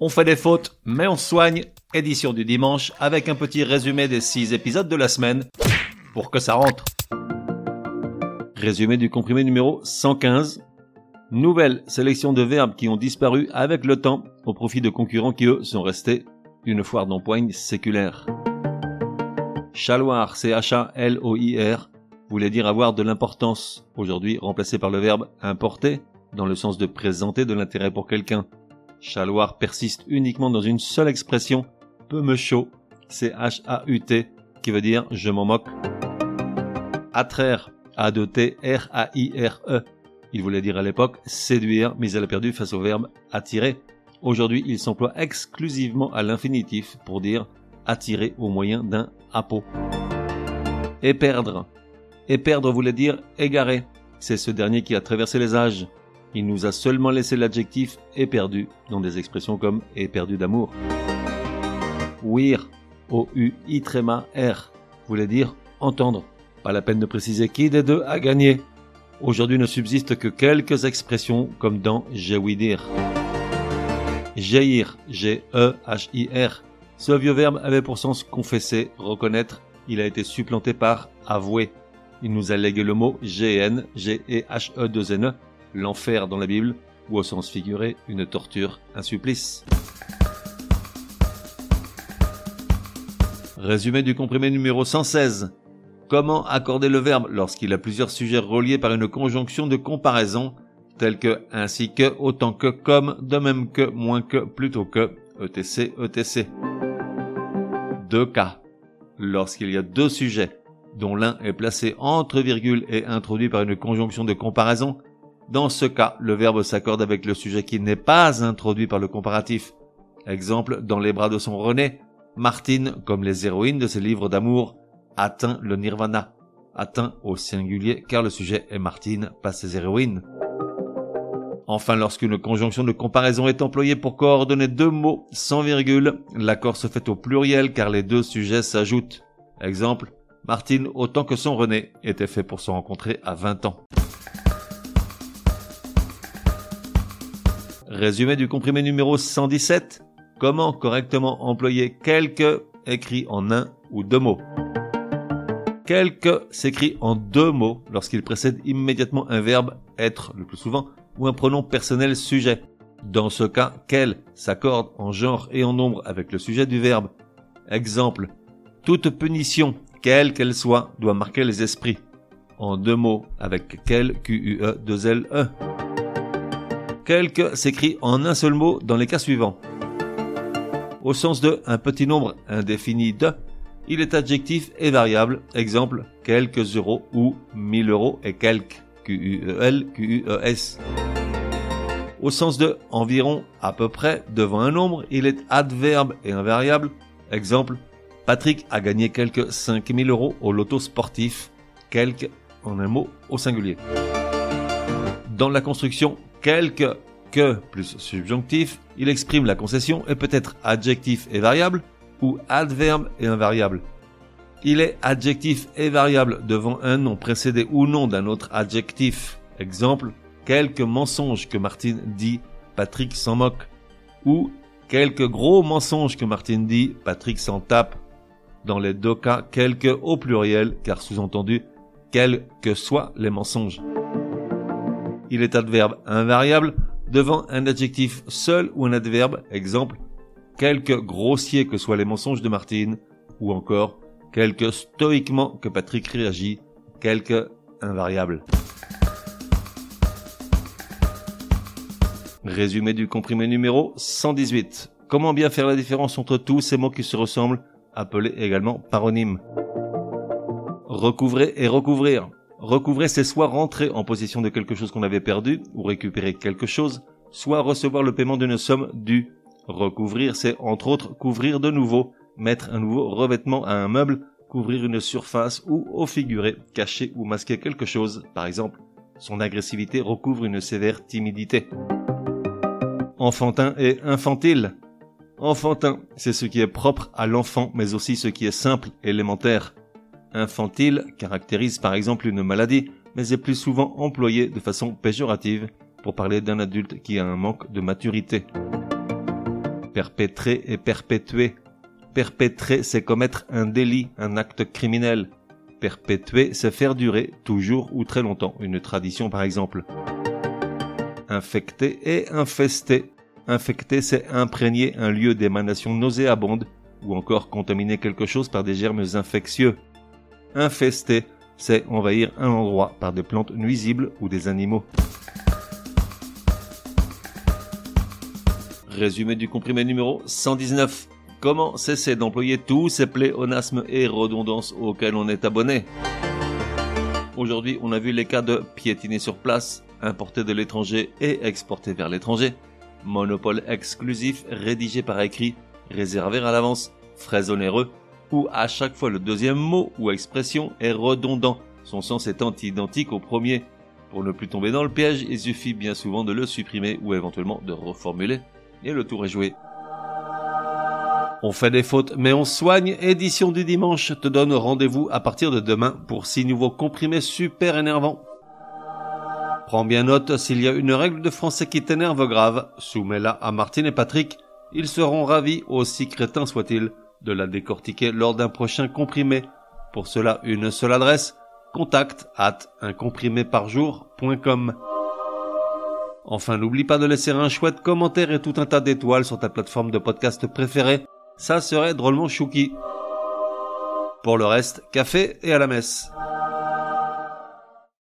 On fait des fautes, mais on soigne. Édition du dimanche avec un petit résumé des 6 épisodes de la semaine pour que ça rentre. Résumé du comprimé numéro 115. Nouvelle sélection de verbes qui ont disparu avec le temps au profit de concurrents qui eux sont restés une foire d'empoigne séculaire. Chaloir, C-H-A-L-O-I-R, voulait dire avoir de l'importance, aujourd'hui remplacé par le verbe importer, dans le sens de présenter de l'intérêt pour quelqu'un. Chaloir persiste uniquement dans une seule expression, peu me chaud, C-H-A-U-T, qui veut dire je m'en moque. Attraire, A-D-T-R-A-I-R-E, il voulait dire à l'époque séduire, mais elle a perdu face au verbe attirer. Aujourd'hui, il s'emploie exclusivement à l'infinitif pour dire attirer au moyen d'un apo. Et perdre. Et perdre voulait dire égarer. C'est ce dernier qui a traversé les âges. Il nous a seulement laissé l'adjectif éperdu dans des expressions comme éperdu d'amour. Ouir, O-U-I R, voulait dire entendre. Pas la peine de préciser qui des deux a gagné. Aujourd'hui ne subsistent que quelques expressions comme dans j'ai ouï dire. Jaillir, G-E-H-I-R. Ce vieux verbe avait pour sens confesser, reconnaître. Il a été supplanté par avouer. Il nous a légué le mot G-N, G-E-H-E-2-N-E, l'enfer dans la Bible, ou au sens figuré, une torture, un supplice. Résumé du comprimé numéro 116. Comment accorder le verbe lorsqu'il a plusieurs sujets reliés par une conjonction de comparaison, tels que ainsi que, autant que, comme, de même que, moins que, plutôt que, etc., etc. Deux cas. Lorsqu'il y a deux sujets, dont l'un est placé entre virgules et introduit par une conjonction de comparaison, dans ce cas, le verbe s'accorde avec le sujet qui n'est pas introduit par le comparatif. Exemple, dans les bras de son René, Martine, comme les héroïnes de ses livres d'amour, atteint le nirvana, atteint au singulier car le sujet est Martine, pas ses héroïnes. Enfin, lorsqu'une conjonction de comparaison est employée pour coordonner deux mots sans virgule, l'accord se fait au pluriel car les deux sujets s'ajoutent. Exemple, Martine autant que son René était fait pour se rencontrer à 20 ans. Résumé du comprimé numéro 117. Comment correctement employer quelques écrit en un ou deux mots. Quelque s'écrit en deux mots lorsqu'il précède immédiatement un verbe être le plus souvent ou un pronom personnel sujet. Dans ce cas, quel s'accorde en genre et en nombre avec le sujet du verbe? Exemple, toute punition, quelle qu'elle soit, doit marquer les esprits. En deux mots avec quel, Q-U-E, 2 L, E. Quelque s'écrit en un seul mot dans les cas suivants. Au sens de un petit nombre indéfini de, il est adjectif et variable. Exemple, quelques euros ou 1000 euros et quelques. Q-U-E-L, Q-U-E-S. Au sens de environ, à peu près, devant un nombre, il est adverbe et invariable. Exemple, Patrick a gagné quelques 5000 euros au loto sportif. Quelques, en un mot, au singulier. Dans la construction, quelques que plus subjonctif, il exprime la concession et peut être adjectif et variable, ou adverbe et invariable. Il est adjectif et variable devant un nom précédé ou non d'un autre adjectif. Exemple, quelques mensonges que Martine dit, Patrick s'en moque. Ou quelques gros mensonges que Martine dit, Patrick s'en tape. Dans les deux cas, quelques au pluriel, car sous-entendu, quels que soient les mensonges. Il est adverbe invariable devant un adjectif seul ou un adverbe, exemple, quelque grossier que soient les mensonges de Martine, ou encore quelque stoïquement que Patrick réagit, quelque invariable. Résumé du comprimé numéro 118. Comment bien faire la différence entre tous ces mots qui se ressemblent, appelés également paronymes? Recouvrer et recouvrir. Recouvrer, c'est soit rentrer en possession de quelque chose qu'on avait perdu, ou récupérer quelque chose, soit recevoir le paiement d'une somme due. Recouvrir, c'est entre autres couvrir de nouveau, mettre un nouveau revêtement à un meuble, couvrir une surface ou au figuré, cacher ou masquer quelque chose, par exemple. Son agressivité recouvre une sévère timidité. Enfantin et infantile. Enfantin, c'est ce qui est propre à l'enfant, mais aussi ce qui est simple, élémentaire. Infantile caractérise par exemple une maladie, mais est plus souvent employé de façon péjorative pour parler d'un adulte qui a un manque de maturité. Perpétrer et perpétuer. Perpétrer, c'est commettre un délit, un acte criminel. Perpétuer, c'est faire durer toujours ou très longtemps, une tradition par exemple. Infecter et infester. Infecter, c'est imprégner un lieu d'émanation nauséabonde ou encore contaminer quelque chose par des germes infectieux. Infester, c'est envahir un endroit par des plantes nuisibles ou des animaux. Résumé du comprimé numéro 119. Comment cesser d'employer tous ces pléonasmes et redondances auxquels on est abonné? Aujourd'hui, on a vu les cas de piétiner sur place, importer de l'étranger et exporter vers l'étranger, monopole exclusif rédigé par écrit, réservé à l'avance, frais onéreux, où à chaque fois le deuxième mot ou expression est redondant, son sens étant identique au premier. Pour ne plus tomber dans le piège, il suffit bien souvent de le supprimer ou éventuellement de reformuler, et le tour est joué. On fait des fautes, mais on soigne. Édition du dimanche te donne rendez-vous à partir de demain pour six nouveaux comprimés super énervants. Prends bien note, s'il y a une règle de français qui t'énerve grave, soumets-la à Martine et Patrick. Ils seront ravis, aussi crétins soient-ils, de la décortiquer lors d'un prochain comprimé. Pour cela, une seule adresse, contact at uncompriméparjour.com. Enfin, n'oublie pas de laisser un chouette commentaire et tout un tas d'étoiles sur ta plateforme de podcast préférée. Ça serait drôlement chouki. Pour le reste, café et à la messe.